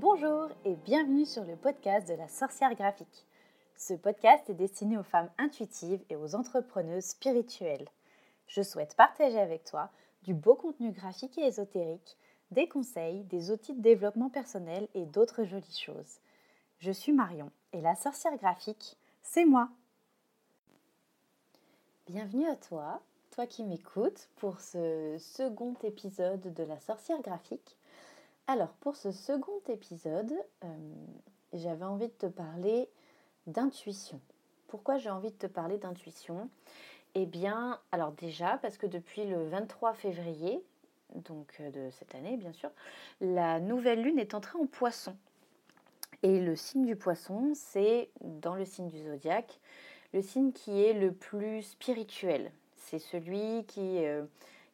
Bonjour et bienvenue sur le podcast de la sorcière graphique. Ce podcast est destiné aux femmes intuitives et aux entrepreneuses spirituelles. Je souhaite partager avec toi du beau contenu graphique et ésotérique, des conseils, des outils de développement personnel et d'autres jolies choses. Je suis Marion et la sorcière graphique, c'est moi. Bienvenue à toi, toi qui m'écoutes pour ce second épisode de la sorcière graphique. Alors, pour ce second épisode, euh, j'avais envie de te parler d'intuition. Pourquoi j'ai envie de te parler d'intuition? Eh bien, alors déjà, parce que depuis le 23 février, donc euh, de cette année bien sûr, la nouvelle lune est entrée en poisson. Et le signe du poisson, c'est dans le signe du zodiaque, le signe qui est le plus spirituel. C'est celui qui... Euh,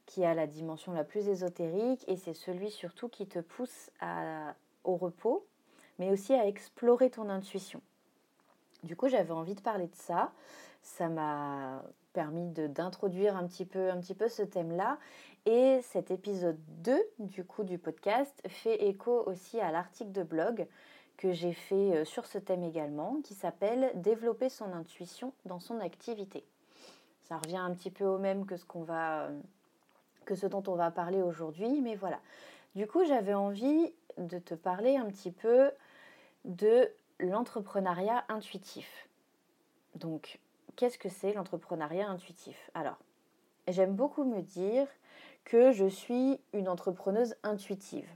qui a la dimension la plus ésotérique et c'est celui surtout qui te pousse au repos, mais aussi à explorer ton intuition. Du coup, j'avais envie de parler de ça. Ça m'a permis d'introduire un petit peu, un petit peu ce thème-là. Et cet épisode 2 du coup du podcast fait écho aussi à l'article de blog que j'ai fait euh, sur ce thème également, qui s'appelle Développer son intuition dans son activité. Ça revient un petit peu au même que ce qu'on va euh, que ce dont on va parler aujourd'hui, mais voilà. Du coup, j'avais envie de te parler un petit peu de l'entrepreneuriat intuitif. Donc, qu'est-ce que c'est l'entrepreneuriat intuitif? Alors, j'aime beaucoup me dire que je suis une entrepreneuse intuitive.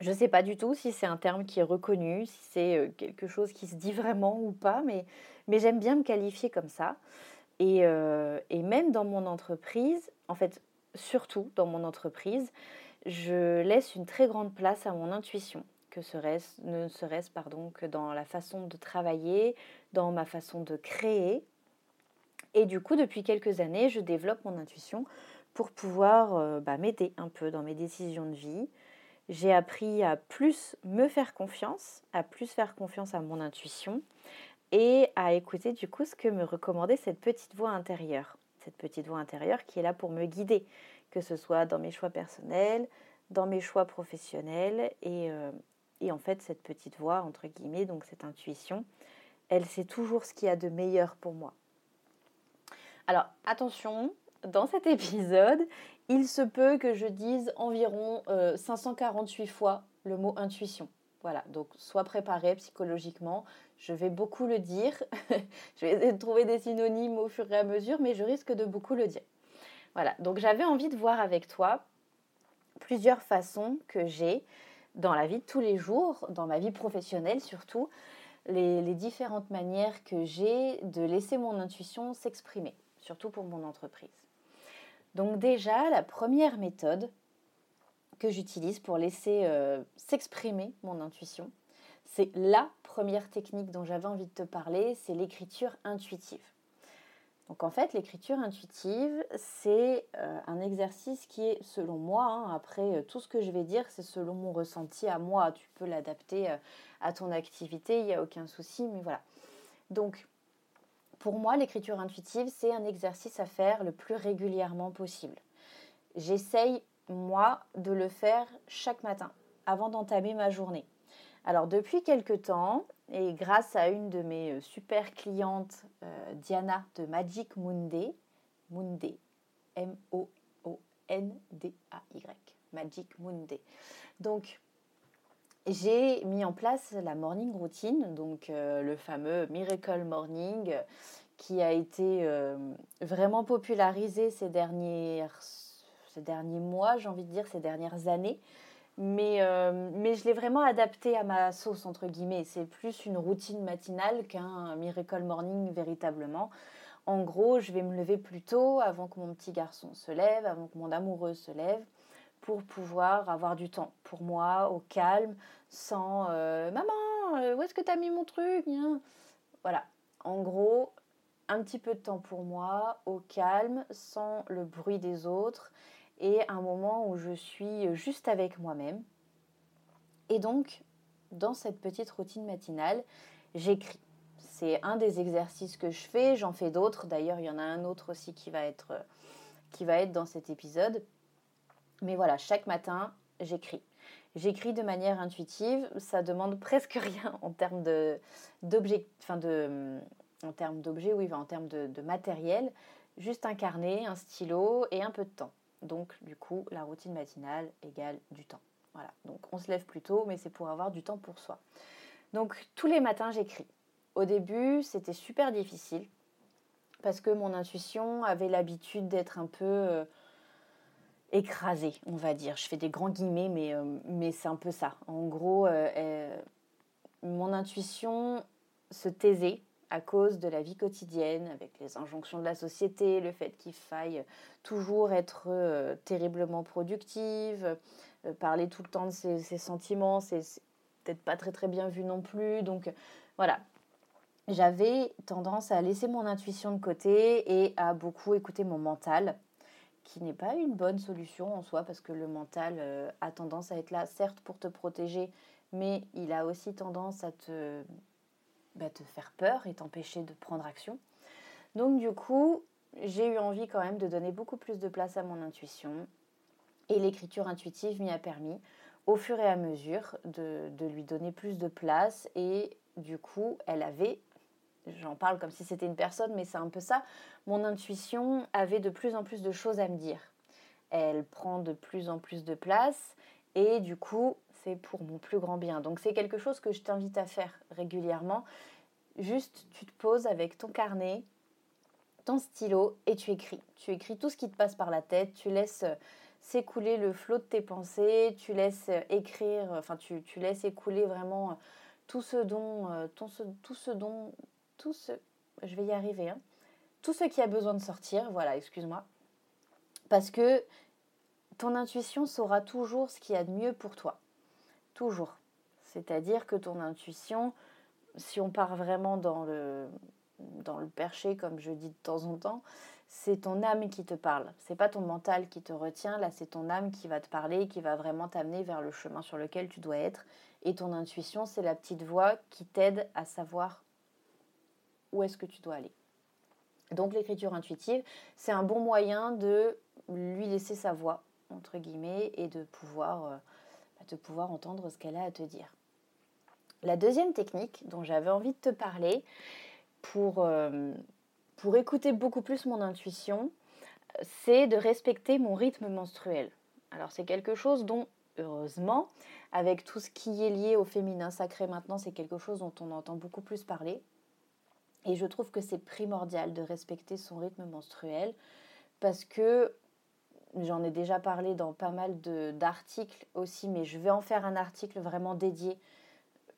Je ne sais pas du tout si c'est un terme qui est reconnu, si c'est euh, quelque chose qui se dit vraiment ou pas, mais, mais j'aime bien me qualifier comme ça. Et, euh, et, même dans mon entreprise, en fait, surtout dans mon entreprise, je laisse une très grande place à mon intuition, que ne serait-ce que dans la façon de travailler, dans ma façon de créer. Et du coup, depuis quelques années, je développe mon intuition pour pouvoir euh, bah, m'aider un peu dans mes décisions de vie. J'ai appris à plus me faire confiance, à plus faire confiance à mon intuition et à écouter du coup ce que me recommandait cette petite voix intérieure cette petite voix intérieure qui est là pour me guider, que ce soit dans mes choix personnels, dans mes choix professionnels. Et, euh, et en fait, cette petite voix, entre guillemets, donc cette intuition, elle sait toujours ce qu'il y a de meilleur pour moi. Alors attention, dans cet épisode, il se peut que je dise environ 548 euh, fois le mot intuition. Voilà, donc sois préparé psychologiquement. Je vais beaucoup le dire. je vais essayer de trouver des synonymes au fur et à mesure, mais je risque de beaucoup le dire. Voilà, donc j'avais envie de voir avec toi plusieurs façons que j'ai dans la vie de tous les jours, dans ma vie professionnelle surtout, les, différentes manières que j'ai de laisser mon intuition s'exprimer, surtout pour mon entreprise. Donc déjà, la première méthode, que j'utilise pour laisser euh, s'exprimer mon intuition. C'est la technique dont j'avais envie de te parler, c'est l'écriture intuitive. Donc en fait, l'écriture intuitive, c'est euh, un exercice qui est, selon moi, hein, après euh, tout ce que je vais dire, c'est selon mon ressenti à moi. Tu peux l'adapter à ton activité, il n'y a aucun souci, mais voilà. Donc, pour moi, l'écriture intuitive, c'est un exercice à faire le plus régulièrement possible. J'essaye moi, de le faire chaque matin avant d'entamer ma journée. Alors depuis quelque temps, et grâce à une de mes euh, super clientes, euh, Diana de Magic Monday, Monday, M-O-O-N-D-A-Y, Magic Monday. Donc, j'ai mis en place la morning routine, donc euh, le fameux Miracle Morning, qui a été vraiment popularisé ces ces derniers mois, j'ai envie de dire ces dernières années. Mais, euh, mais je l'ai vraiment adapté à ma sauce, entre guillemets. C'est plus une routine matinale qu'un miracle morning véritablement. En gros, je vais me lever plus tôt avant que mon petit garçon se lève, avant que mon amoureux se lève, pour pouvoir avoir du temps pour moi, au calme, sans euh, Maman, euh, où est-ce que tu as mis mon truc Voilà. En gros, un petit peu de temps pour moi, au calme, sans le bruit des autres et un moment où je suis juste avec moi-même. Et donc, dans cette petite routine matinale, j'écris. C'est un des exercices que je fais, j'en fais d'autres. D'ailleurs, il y en a un autre aussi qui va être, qui va être dans cet épisode. Mais voilà, chaque matin, j'écris. J'écris de manière intuitive, ça demande presque rien en termes de, en termes d'objets, oui, en termes de, de, matériel, juste un carnet, un stylo et un peu de temps. Donc du coup, la routine matinale égale du temps. Voilà, donc on se lève plus tôt, mais c'est pour avoir du temps pour soi. Donc tous les matins, j'écris. Au début, c'était super difficile parce que mon intuition avait l'habitude d'être un peu euh, écrasée, on va dire. Je fais des grands guillemets, mais, euh, c'est un peu ça. En gros, euh, mon intuition se taisait à cause de la vie quotidienne, avec les injonctions de la société, le fait qu'il faille toujours être terriblement productive, parler tout le temps de ses, sentiments, c'est peut-être pas très très bien vu non plus. Donc voilà, j'avais tendance à laisser mon intuition de côté et à beaucoup écouter mon mental, qui n'est pas une bonne solution en soi, parce que le mental euh, a tendance à être là, certes, pour te protéger, mais il a aussi tendance à te, bah, te faire peur et t'empêcher de prendre action. Donc du coup, j'ai eu envie quand même de donner beaucoup plus de place à mon intuition. Et l'écriture intuitive m'y a permis, au fur et à mesure, de, de lui donner plus de place. Et du coup, elle avait j'en parle comme si c'était une personne, mais c'est un peu ça. Mon intuition avait de plus en plus de choses à me dire. Elle prend de plus en plus de place et du coup, c'est pour mon plus grand bien. Donc c'est quelque chose que je t'invite à faire régulièrement. Juste, tu te poses avec ton carnet, ton stylo et tu écris. Tu écris tout ce qui te passe par la tête, tu laisses s'écouler le flot de tes pensées, tu laisses écrire, enfin tu, laisses écouler vraiment tout ce dont, euh, tout ce dont tout ce... Je vais y arriver. Hein. Tout ce qui a besoin de sortir, voilà, excuse-moi. Parce que ton intuition saura toujours ce qu'il y a de mieux pour toi. C'est-à-dire que ton intuition, si on part vraiment dans le, dans le perché, comme je dis de temps en temps, c'est ton âme qui te parle. C'est pas ton mental qui te retient. Là, c'est ton âme qui va te parler, qui va vraiment t'amener vers le chemin sur lequel tu dois être. Et ton intuition, c'est la petite voix qui t'aide à savoir où est-ce que tu dois aller. Donc l'écriture intuitive, c'est un bon moyen de lui laisser sa voix, entre guillemets, et de pouvoir, euh, de pouvoir entendre ce qu'elle a à te dire. La deuxième technique dont j'avais envie de te parler pour, euh, pour écouter beaucoup plus mon intuition, c'est de respecter mon rythme menstruel. Alors c'est quelque chose dont, heureusement, avec tout ce qui est lié au féminin sacré maintenant, c'est quelque chose dont on entend beaucoup plus parler. Et je trouve que c'est primordial de respecter son rythme menstruel parce que j'en ai déjà parlé dans pas mal d'articles aussi, mais je vais en faire un article vraiment dédié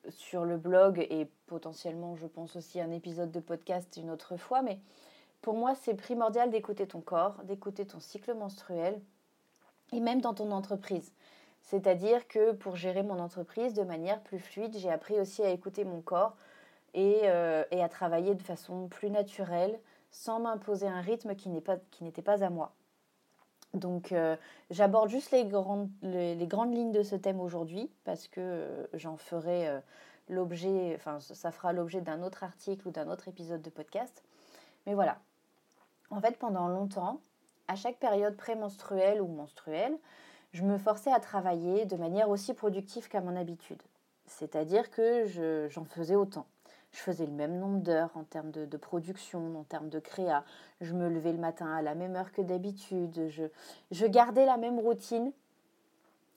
sur le blog et potentiellement, je pense aussi un épisode de podcast une autre fois. Mais pour moi, c'est primordial d'écouter ton corps, d'écouter ton cycle menstruel et même dans ton entreprise. C'est-à-dire que pour gérer mon entreprise de manière plus fluide, j'ai appris aussi à écouter mon corps, euh, et, à travailler de façon plus naturelle, sans m'imposer un rythme qui n'était pas à moi. Donc euh, j'aborde juste les grandes, lignes de ce thème aujourd'hui parce que euh, j'en ferai l'objet, enfin ça fera l'objet d'un autre article ou d'un autre épisode de podcast. Mais voilà. En fait, pendant longtemps, à chaque période prémenstruelle ou menstruelle, je me forçais à travailler de manière aussi productive qu'à mon habitude. C'est-à-dire que j'en faisais autant. Je faisais le même nombre d'heures en termes de, production, en termes de créa. Je me levais le matin à la même heure que d'habitude. Je, je gardais la même routine,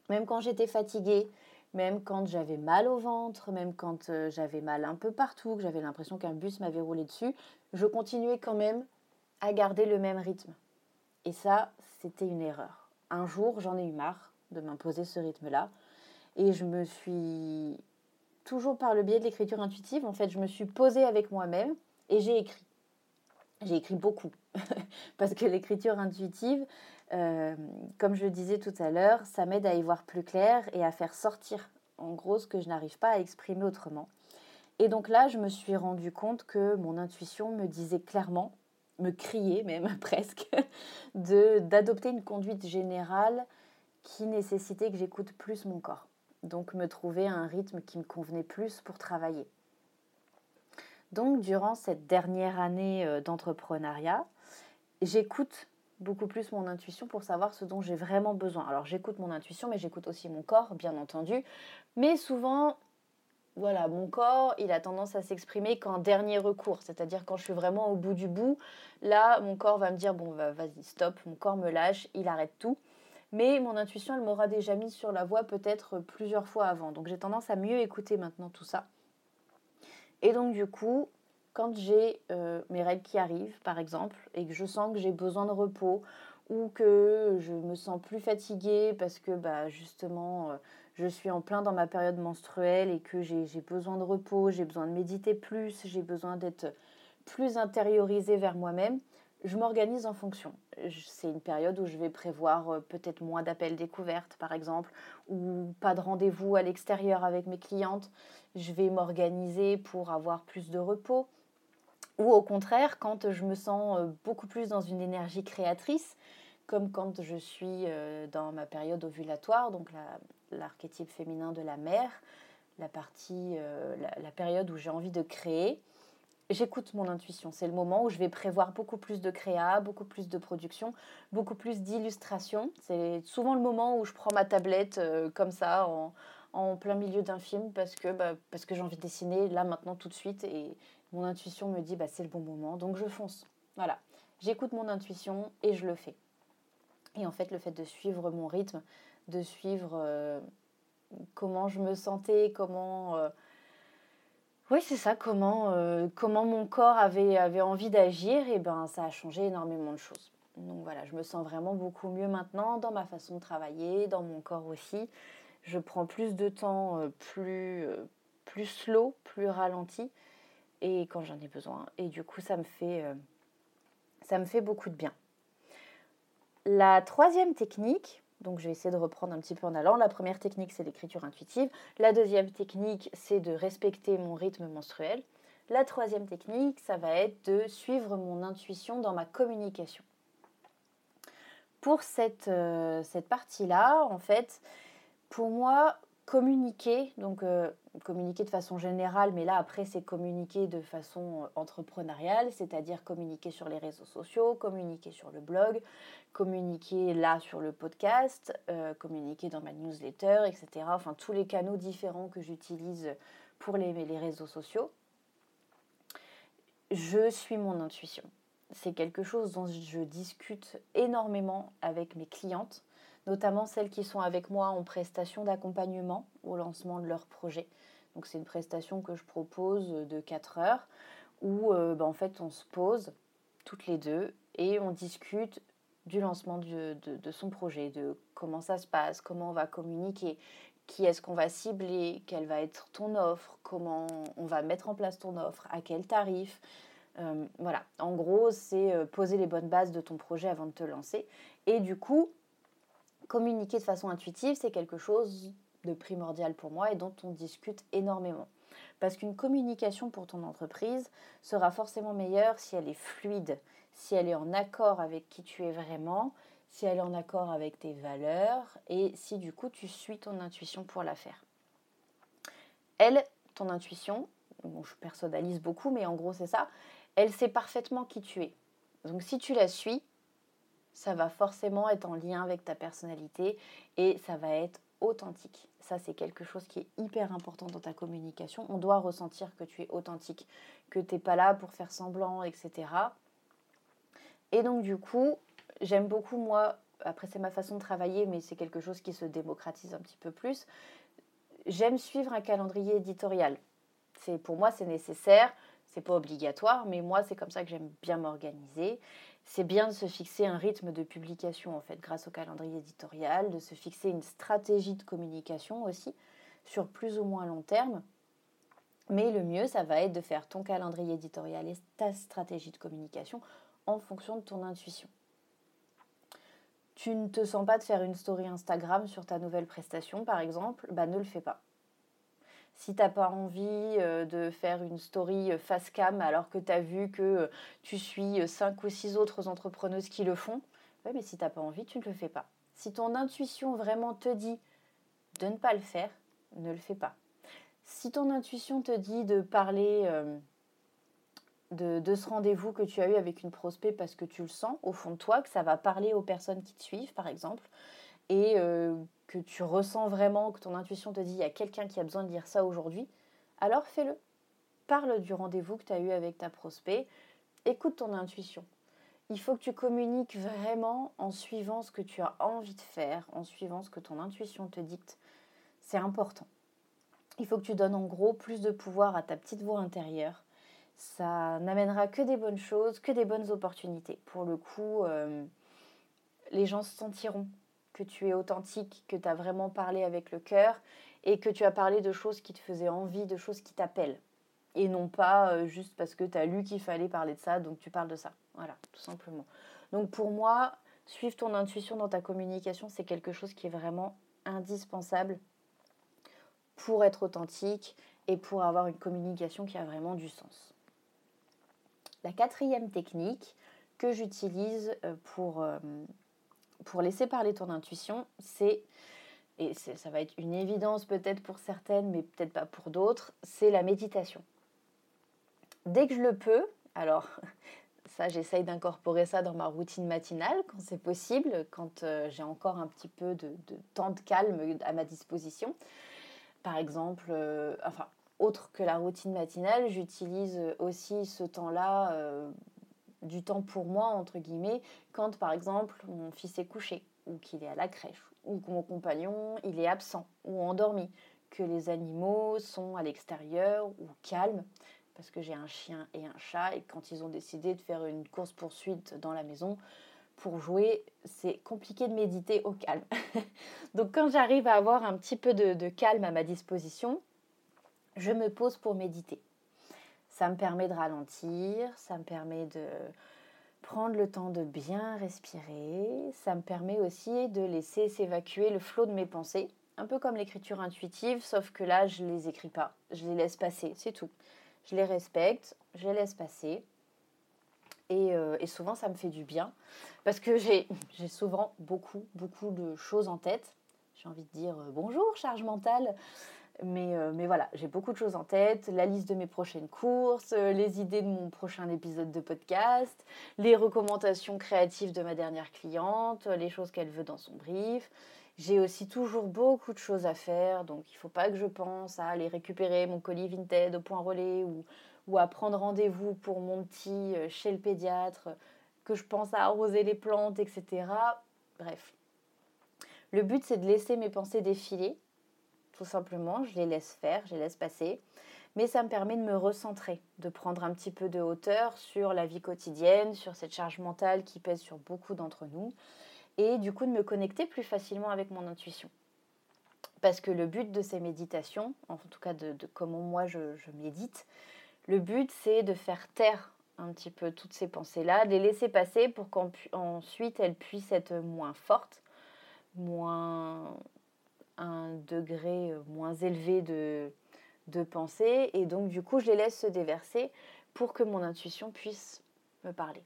même quand j'étais fatiguée, même quand j'avais mal au ventre, même quand euh, j'avais mal un peu partout, que j'avais l'impression qu'un bus m'avait roulé dessus. Je continuais quand même à garder le même rythme. Et ça, c'était une erreur. Un jour, j'en ai eu marre de m'imposer ce rythme-là. Et je me suis toujours par le biais de l'écriture intuitive, en fait, je me suis posée avec moi-même et j'ai écrit. J'ai écrit beaucoup. Parce que l'écriture intuitive, euh, comme je le disais tout à l'heure, ça m'aide à y voir plus clair et à faire sortir, en gros, ce que je n'arrive pas à exprimer autrement. Et donc là, je me suis rendu compte que mon intuition me disait clairement, me criait même presque, d'adopter une conduite générale qui nécessitait que j'écoute plus mon corps donc me trouver un rythme qui me convenait plus pour travailler. Donc durant cette dernière année euh, d'entrepreneuriat, j'écoute beaucoup plus mon intuition pour savoir ce dont j'ai vraiment besoin. Alors j'écoute mon intuition, mais j'écoute aussi mon corps, bien entendu. Mais souvent, voilà, mon corps, il a tendance à s'exprimer qu'en dernier recours, c'est-à-dire quand je suis vraiment au bout du bout, là, mon corps va me dire, bon, vas-y, stop, mon corps me lâche, il arrête tout. Mais mon intuition, elle m'aura déjà mis sur la voie peut-être plusieurs fois avant. Donc j'ai tendance à mieux écouter maintenant tout ça. Et donc du coup, quand j'ai euh, mes règles qui arrivent, par exemple, et que je sens que j'ai besoin de repos, ou que je me sens plus fatiguée parce que bah, justement euh, je suis en plein dans ma période menstruelle et que j'ai besoin de repos, j'ai besoin de méditer plus, j'ai besoin d'être plus intériorisée vers moi-même, je m'organise en fonction. C'est une période où je vais prévoir euh, peut-être moins d'appels découvertes, par exemple, ou pas de rendez-vous à l'extérieur avec mes clientes. Je vais m'organiser pour avoir plus de repos. Ou au contraire, quand je me sens euh, beaucoup plus dans une énergie créatrice, comme quand je suis euh, dans ma période ovulatoire, donc l'archétype féminin de la mère, la partie, la, période où j'ai envie de créer, j'écoute mon intuition. C'est le moment où je vais prévoir beaucoup plus de créa, beaucoup plus de production, beaucoup plus d'illustration. C'est souvent le moment où je prends ma tablette euh, comme ça en, plein milieu d'un film parce que, bah, que j'ai envie de dessiner là maintenant tout de suite et mon intuition me dit bah, c'est le bon moment donc je fonce. Voilà, j'écoute mon intuition et je le fais. Et en fait le fait de suivre mon rythme, de suivre euh, comment je me sentais, comment... Euh, oui, c'est ça, comment, euh, comment mon corps avait, envie d'agir, et ben ça a changé énormément de choses. Donc voilà, je me sens vraiment beaucoup mieux maintenant dans ma façon de travailler, dans mon corps aussi. Je prends plus de temps, euh, plus, euh, plus slow, plus ralenti, et quand j'en ai besoin. Et du coup, ça me fait, ça me fait beaucoup de bien. La troisième technique, donc je vais essayer de reprendre un petit peu en allant. La première technique, c'est l'écriture intuitive. La deuxième technique, c'est de respecter mon rythme menstruel. La troisième technique, ça va être de suivre mon intuition dans ma communication. Pour cette, euh, cette partie-là, en fait, pour moi, communiquer, donc euh, communiquer de façon générale, mais là après c'est communiquer de façon euh, entrepreneuriale, c'est-à-dire communiquer sur les réseaux sociaux, communiquer sur le blog, communiquer là sur le podcast, euh, communiquer dans ma newsletter, etc. Enfin tous les canaux différents que j'utilise pour les, les réseaux sociaux. Je suis mon intuition. C'est quelque chose dont je discute énormément avec mes clientes notamment celles qui sont avec moi en prestation d'accompagnement au lancement de leur projet. Donc c'est une prestation que je propose de 4 heures où euh, bah, en fait on se pose toutes les deux et on discute du lancement de, son projet, de comment ça se passe, comment on va communiquer, qui est-ce qu'on va cibler, quelle va être ton offre, comment on va mettre en place ton offre, à quel tarif. Euh, voilà, en gros, c'est euh, poser les bonnes bases de ton projet avant de te lancer. Et du coup, communiquer de façon intuitive, c'est quelque chose de primordial pour moi et dont on discute énormément. Parce qu'une communication pour ton entreprise sera forcément meilleure si elle est fluide, si elle est en accord avec qui tu es vraiment, si elle est en accord avec tes valeurs et si du coup tu suis ton intuition pour la faire. Elle, ton intuition, bon, je personnalise beaucoup, mais en gros c'est ça, elle sait parfaitement qui tu es. Donc si tu la suis, ça va forcément être en lien avec ta personnalité et ça va être authentique. Ça, c'est quelque chose qui est hyper important dans ta communication. On doit ressentir que tu es authentique, que tu n'es pas là pour faire semblant, etc. Et donc, du coup, j'aime beaucoup, moi, après, c'est ma façon de travailler, mais c'est quelque chose qui se démocratise un petit peu plus. J'aime suivre un calendrier éditorial. C'est, pour moi, c'est nécessaire. C'est pas obligatoire, mais moi, c'est comme ça que j'aime bien m'organiser c'est bien de se fixer un rythme de publication en fait grâce au calendrier éditorial, de se fixer une stratégie de communication aussi sur plus ou moins long terme. Mais le mieux, ça va être de faire ton calendrier éditorial et ta stratégie de communication en fonction de ton intuition. Tu ne te sens pas de faire une story Instagram sur ta nouvelle prestation, par exemple, bah ne le fais pas. Si t'as pas envie euh, de faire une story euh, face cam alors que tu as vu que euh, tu suis cinq ou six autres entrepreneuses qui le font, ouais, mais si t'as pas envie, tu ne le fais pas. Si ton intuition vraiment te dit de ne pas le faire, ne le fais pas. Si ton intuition te dit de parler de, ce rendez-vous que tu as eu avec une prospect parce que tu le sens au fond de toi, que ça va parler aux personnes qui te suivent, par exemple, et euh, que tu ressens vraiment, que ton intuition te dit, il y a quelqu'un qui a besoin de dire ça aujourd'hui, alors fais-le. Parle du rendez-vous que tu as eu avec ta prospect, écoute ton intuition. Il faut que tu communiques vraiment en suivant ce que tu as envie de faire, en suivant ce que ton intuition te dicte. C'est important. Il faut que tu donnes en gros plus de pouvoir à ta petite voix intérieure ça n'amènera que des bonnes choses, que des bonnes opportunités. Pour le coup, euh, les gens se sentiront que tu es authentique, que tu as vraiment parlé avec le cœur et que tu as parlé de choses qui te faisaient envie, de choses qui t'appellent. Et non pas euh, juste parce que tu as lu qu'il fallait parler de ça, donc tu parles de ça. Voilà, tout simplement. Donc pour moi, suivre ton intuition dans ta communication, c'est quelque chose qui est vraiment indispensable pour être authentique et pour avoir une communication qui a vraiment du sens. La quatrième technique que j'utilise euh, pour, euh, pour laisser parler ton intuition, c'est, et ça va être une évidence peut-être pour certaines, mais peut-être pas pour d'autres, c'est la méditation. Dès que je le peux, alors ça j'essaye d'incorporer ça dans ma routine matinale quand c'est possible, quand euh, j'ai encore un petit peu de, temps de calme à ma disposition. Par exemple, enfin autre que la routine matinale, j'utilise aussi ce temps-là, euh, du temps pour moi, entre guillemets, quand par exemple mon fils est couché, ou qu'il est à la crèche, ou que mon compagnon il est absent, ou endormi, que les animaux sont à l'extérieur ou calmes, parce que j'ai un chien et un chat, et quand ils ont décidé de faire une course-poursuite dans la maison, pour jouer, c'est compliqué de méditer au calme. Donc quand j'arrive à avoir un petit peu de calme à ma disposition, je me pose pour méditer. Ça me permet de ralentir, ça me permet de prendre le temps de bien respirer, ça me permet aussi de laisser s'évacuer le flot de mes pensées, un peu comme l'écriture intuitive, sauf que là, je les écris pas, je les laisse passer, c'est tout. Je les respecte, je les laisse passer. Et, euh, souvent, ça me fait du bien, parce que j'ai souvent beaucoup, beaucoup de choses en tête. J'ai envie de dire euh, bonjour, charge mentale. Euh, mais, voilà, j'ai beaucoup de choses en tête, la liste de mes prochaines courses, euh, les idées de mon prochain épisode de podcast, les recommandations créatives de ma dernière cliente, les choses qu'elle veut dans son brief. J'ai aussi toujours beaucoup de choses à faire, donc il ne faut pas que je pense à aller récupérer mon colis Vinted au point relais ou, ou à prendre rendez-vous pour mon petit euh, chez le pédiatre, que je pense à arroser les plantes, etc. Bref. Le but, c'est de laisser mes pensées défiler tout simplement. Je les laisse faire, je les laisse passer. Mais ça me permet de me recentrer, de prendre un petit peu de hauteur sur la vie quotidienne, sur cette charge mentale qui pèse sur beaucoup d'entre nous, et du coup de me connecter plus facilement avec mon intuition. Parce que le but de ces méditations, en tout cas de, comment moi je, médite, le but c'est de faire taire un petit peu toutes ces pensées-là, de les laisser passer pour qu'ensuite elles puissent être moins fortes, moins un degré euh, moins élevé de, pensée et donc du coup je les laisse se déverser pour que mon intuition puisse me parler.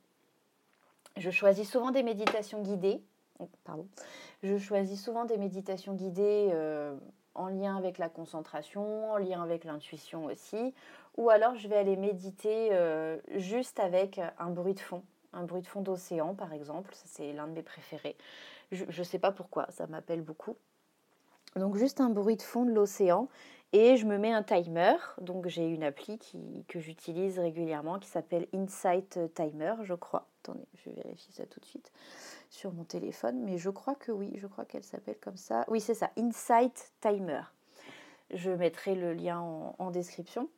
Je choisis souvent des méditations guidées. Oh, pardon. Je choisis souvent des méditations guidées euh, en lien avec la concentration, en lien avec l'intuition aussi. Ou alors je vais aller méditer euh, juste avec un bruit de fond, un bruit de fond d'océan par exemple. C'est l'un de mes préférés. Je ne sais pas pourquoi, ça m'appelle beaucoup. Donc juste un bruit de fond de l'océan et je me mets un timer. Donc j'ai une appli que j'utilise régulièrement qui s'appelle Insight Timer, je crois. Attendez, je vais vérifier ça tout de suite sur mon téléphone, mais je crois que oui, je crois qu'elle s'appelle comme ça. Oui, c'est ça, Insight Timer. Je mettrai le lien en description.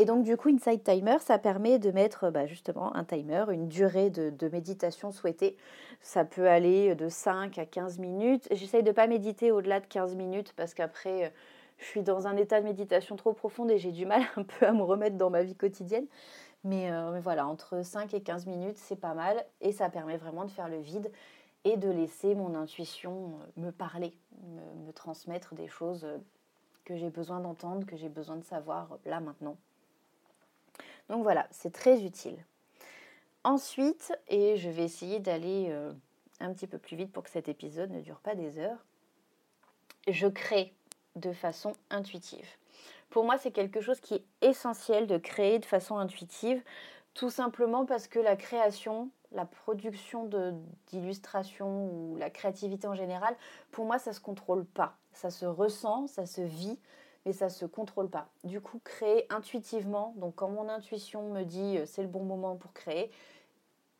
Et donc du coup, Inside Timer, ça permet de mettre bah, justement un timer, une durée de, méditation souhaitée. Ça peut aller de 5 à 15 minutes. J'essaye de ne pas méditer au-delà de 15 minutes parce qu'après, je suis dans un état de méditation trop profond et j'ai du mal un peu à me remettre dans ma vie quotidienne. Mais, euh, voilà, entre 5 et 15 minutes, c'est pas mal. Et ça permet vraiment de faire le vide et de laisser mon intuition euh, me parler, me, me transmettre des choses euh, que j'ai besoin d'entendre, que j'ai besoin de savoir là maintenant. Donc voilà, c'est très utile. Ensuite, et je vais essayer d'aller euh, un petit peu plus vite pour que cet épisode ne dure pas des heures, je crée de façon intuitive. Pour moi, c'est quelque chose qui est essentiel de créer de façon intuitive tout simplement parce que la création, la production d'illustrations ou la créativité en général, pour moi, ça ne se contrôle pas. Ça se ressent, ça se vit, mais ça ne se contrôle pas. Du coup, créer intuitivement, donc quand mon intuition me dit euh, c'est le bon moment pour créer,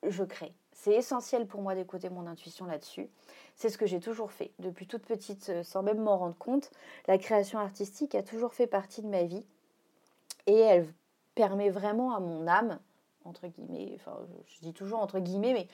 je crée. C'est essentiel pour moi d'écouter mon intuition là-dessus. C'est ce que j'ai toujours fait. Depuis toute petite, euh, sans même m'en rendre compte, la création artistique a toujours fait partie de ma vie. Et elle permet vraiment à mon âme, entre guillemets, enfin je dis toujours entre guillemets, mais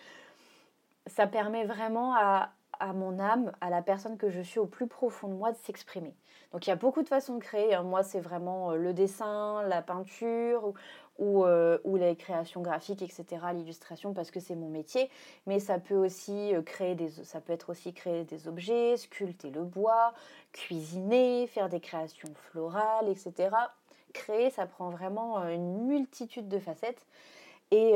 ça permet vraiment à, à mon âme, à la personne que je suis au plus profond de moi de s'exprimer. Donc il y a beaucoup de façons de créer. Hein. Moi, c'est vraiment euh, le dessin, la peinture ou, euh, ou, les créations graphiques, etc., l'illustration, parce que c'est mon métier. Mais ça peut aussi euh, créer des, ça peut être aussi créer des objets, sculpter le bois, cuisiner, faire des créations florales, etc. Créer, ça prend vraiment une multitude de facettes. Et,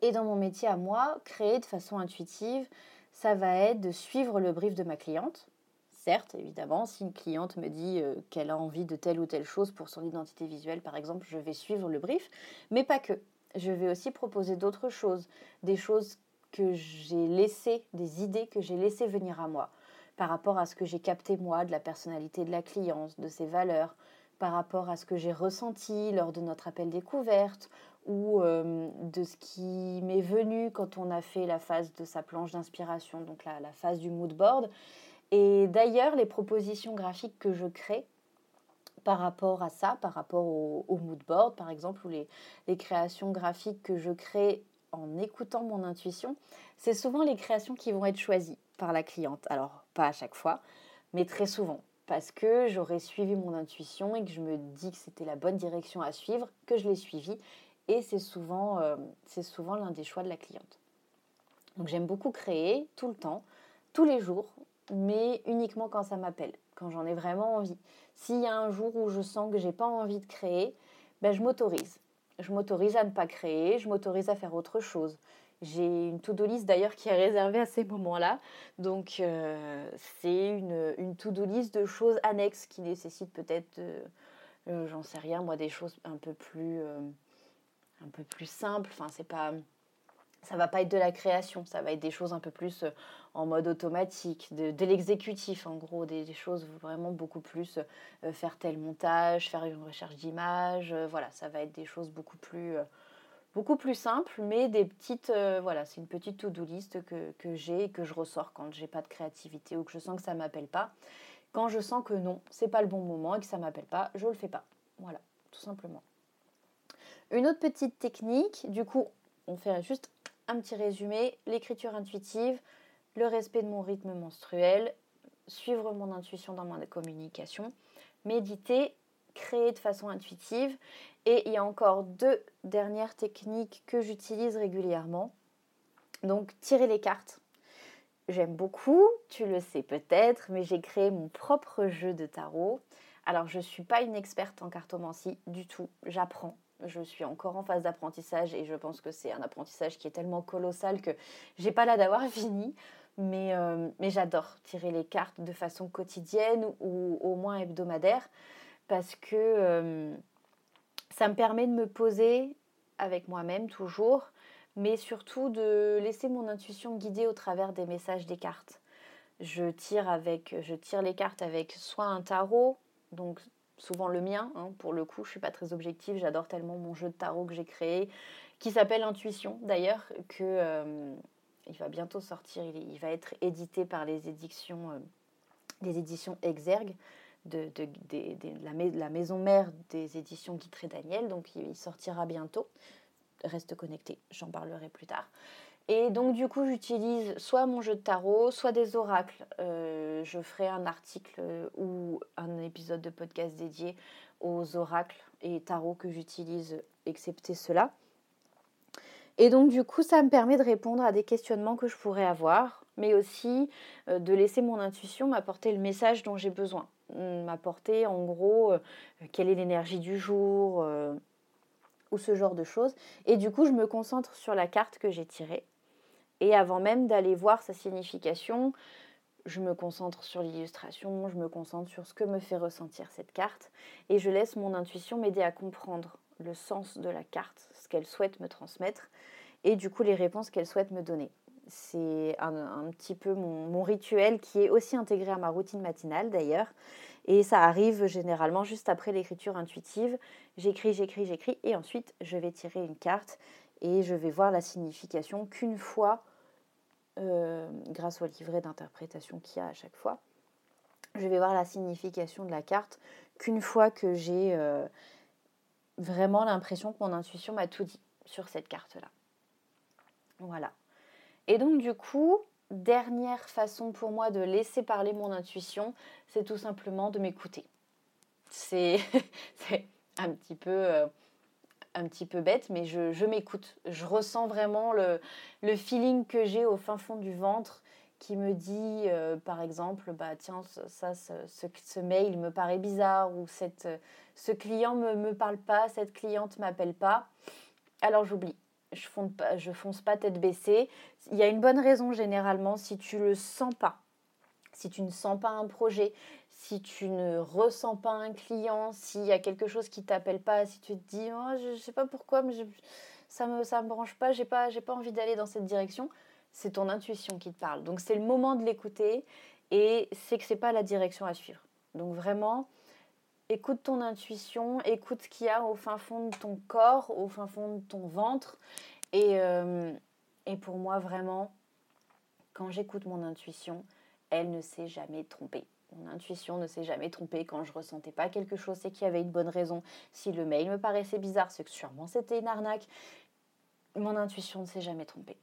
et dans mon métier à moi, créer de façon intuitive, ça va être de suivre le brief de ma cliente. Certes, évidemment, si une cliente me dit euh, qu'elle a envie de telle ou telle chose pour son identité visuelle, par exemple, je vais suivre le brief, mais pas que. Je vais aussi proposer d'autres choses, des choses que j'ai laissées, des idées que j'ai laissées venir à moi, par rapport à ce que j'ai capté moi de la personnalité de la cliente, de ses valeurs, par rapport à ce que j'ai ressenti lors de notre appel découverte, ou euh, de ce qui m'est venu quand on a fait la phase de sa planche d'inspiration, donc la, phase du mood board. Et d'ailleurs, les propositions graphiques que je crée par rapport à ça, par rapport au, mood board par exemple, ou les, les, créations graphiques que je crée en écoutant mon intuition, c'est souvent les créations qui vont être choisies par la cliente. Alors, pas à chaque fois, mais très souvent parce que j'aurais suivi mon intuition et que je me dis que c'était la bonne direction à suivre, que je l'ai suivie et c'est souvent, euh, c'est souvent l'un des choix de la cliente. Donc j'aime beaucoup créer tout le temps, tous les jours, mais uniquement quand ça m'appelle, quand j'en ai vraiment envie. S'il y a un jour où je sens que j'ai pas envie de créer, ben je m'autorise. Je m'autorise à ne pas créer, je m'autorise à faire autre chose. J'ai une to-do list d'ailleurs qui est réservée à ces moments-là. Donc euh, c'est une, une to-do list de choses annexes qui nécessitent peut-être, euh, j'en sais rien, moi, des choses un peu plus un peu plus simple. Enfin, c'est pas, ça va pas être de la création, ça va être des choses un peu plus euh, en mode automatique, de, l'exécutif en gros, des, choses vraiment beaucoup plus euh, faire tel montage, faire une recherche d'image, euh, voilà, ça va être des choses beaucoup plus beaucoup plus simples, mais des petites, voilà, c'est une petite to-do list que, que j'ai et que je ressors quand j'ai pas de créativité ou que je sens que ça m'appelle pas. Quand je sens que non, c'est pas le bon moment et que ça m'appelle pas, je le fais pas. Voilà, tout simplement. Une autre petite technique, du coup, on fait juste un petit résumé, l'écriture intuitive, le respect de mon rythme menstruel, suivre mon intuition dans ma communication, méditer, créer de façon intuitive. Et il y a encore deux dernières techniques que j'utilise régulièrement. Donc tirer les cartes. J'aime beaucoup, tu le sais peut-être, mais j'ai créé mon propre jeu de tarot. Alors je ne suis pas une experte en cartomancie du tout, j'apprends. Je suis encore en phase d'apprentissage et je pense que c'est un apprentissage qui est tellement colossal que j'ai pas là d'avoir fini. Mais, euh, mais j'adore tirer les cartes de façon quotidienne ou au moins hebdomadaire parce que ça me permet de me poser avec moi-même toujours, mais surtout de laisser mon intuition guider au travers des messages des cartes. Je tire, avec, je tire les cartes avec soit un tarot, donc souvent le mien. Hein, pour le coup, je suis pas très objective. J'adore tellement mon jeu de tarot que j'ai créé, qui s'appelle Intuition d'ailleurs, que il va bientôt sortir. Il, va être édité par les éditions, les éditions Exergue. De, la, maison mère des éditions Guitré Daniel, donc il sortira bientôt. Reste connecté, j'en parlerai plus tard. Et donc du coup, j'utilise soit mon jeu de tarot, soit des oracles. Euh, je ferai un article ou un épisode de podcast dédié aux oracles et tarots que j'utilise, excepté cela. Et donc du coup, ça me permet de répondre à des questionnements que je pourrais avoir, mais aussi euh, de laisser mon intuition m'apporter le message dont j'ai besoin. M'apporter en gros quelle est l'énergie du jour ou ce genre de choses. Et du coup, je me concentre sur la carte que j'ai tirée et avant même d'aller voir sa signification, je me concentre sur l'illustration, je me concentre sur ce que me fait ressentir cette carte et je laisse mon intuition m'aider à comprendre le sens de la carte, ce qu'elle souhaite me transmettre, et du coup les réponses qu'elle souhaite me donner. C'est un, petit peu mon, rituel qui est aussi intégré à ma routine matinale d'ailleurs. Et ça arrive généralement juste après l'écriture intuitive. J'écris, j'écris, j'écris, et ensuite je vais tirer une carte et je vais voir la signification qu'une fois, euh, grâce au livret d'interprétation qu'il y a à chaque fois, je vais voir la signification de la carte qu'une fois que j'ai euh, vraiment l'impression que mon intuition m'a tout dit sur cette carte-là. Voilà. Et donc du coup, dernière façon pour moi de laisser parler mon intuition, c'est tout simplement de m'écouter. C'est un petit peu... Euh, un petit peu bête, mais je, m'écoute. Je ressens vraiment le, feeling que j'ai au fin fond du ventre qui me dit, euh, par exemple, bah tiens, ça, ce, ce, mail me paraît bizarre ou cette, ce client me, me parle pas, cette cliente m'appelle pas. Alors j'oublie. Je fonce pas, je fonce pas tête baissée. Il y a une bonne raison généralement si tu le sens pas, si tu ne sens pas un projet, si tu ne ressens pas un client, s'il y a quelque chose qui t'appelle pas, si tu te dis oh, je, ne sais pas pourquoi, mais ça me ça me branche pas, j'ai pas j'ai pas envie d'aller dans cette direction, c'est ton intuition qui te parle. Donc c'est le moment de l'écouter et c'est que c'est pas la direction à suivre. Donc vraiment écoute ton intuition, écoute ce qu'il y a au fin fond de ton corps, au fin fond de ton ventre et euh, et pour moi vraiment quand j'écoute mon intuition, elle ne s'est jamais trompée. Mon intuition ne s'est jamais trompée quand je ressentais pas quelque chose, c'est qu'il y avait une bonne raison. Si le mail me paraissait bizarre, c'est que sûrement c'était une arnaque. Mon intuition ne s'est jamais trompée.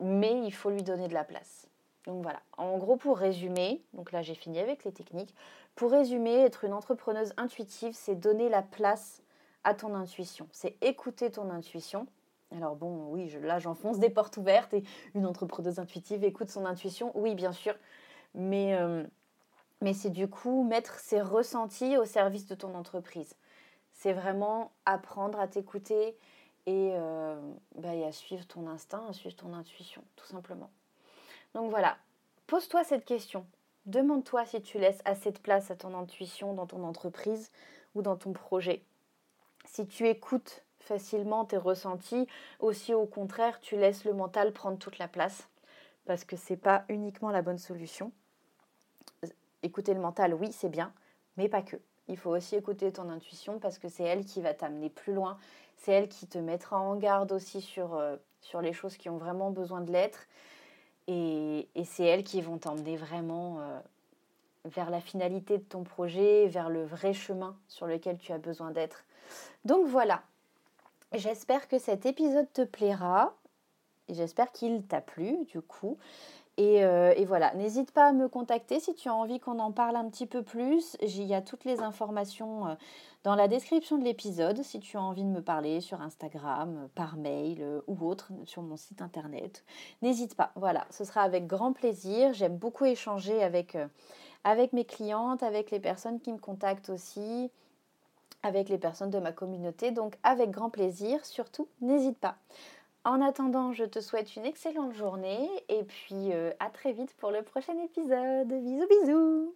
Mais il faut lui donner de la place. Donc voilà. En gros, pour résumer, donc là j'ai fini avec les techniques. Pour résumer, être une entrepreneuse intuitive, c'est donner la place à ton intuition. C'est écouter ton intuition. Alors bon, oui, là j'enfonce des portes ouvertes et une entrepreneuse intuitive écoute son intuition. Oui, bien sûr. Mais euh, mais c'est du coup mettre ses ressentis au service de ton entreprise. C'est vraiment apprendre à t'écouter et, euh, bah, à suivre ton instinct, à suivre ton intuition, tout simplement. Donc voilà, pose-toi cette question. Demande-toi si tu laisses assez de place à ton intuition dans ton entreprise ou dans ton projet. Si tu écoutes facilement tes ressentis, aussi au contraire, tu laisses le mental prendre toute la place parce que c'est pas uniquement la bonne solution écouter le mental, oui, c'est bien, mais pas que. Il faut aussi écouter ton intuition parce que c'est elle qui va t'amener plus loin. C'est elle qui te mettra en garde aussi sur, euh, sur les choses qui ont vraiment besoin de l'être. Et, c'est elles qui vont t'emmener vraiment euh, vers la finalité de ton projet, vers le vrai chemin sur lequel tu as besoin d'être. Donc voilà, j'espère que cet épisode te plaira. J'espère qu'il t'a plu du coup. Euh, et, voilà, n'hésite pas à me contacter si tu as envie qu'on en parle un petit peu plus. Il y a toutes les informations euh, dans la description de l'épisode si tu as envie de me parler sur Instagram, euh, par mail ou autre, sur mon site internet. N'hésite pas, voilà, ce sera avec grand plaisir. J'aime beaucoup échanger avec, avec mes clientes, avec les personnes qui me contactent aussi, avec les personnes de ma communauté. Donc avec grand plaisir, surtout, n'hésite pas. En attendant, je te souhaite une excellente journée et puis euh, à très vite pour le prochain épisode. Bisous bisous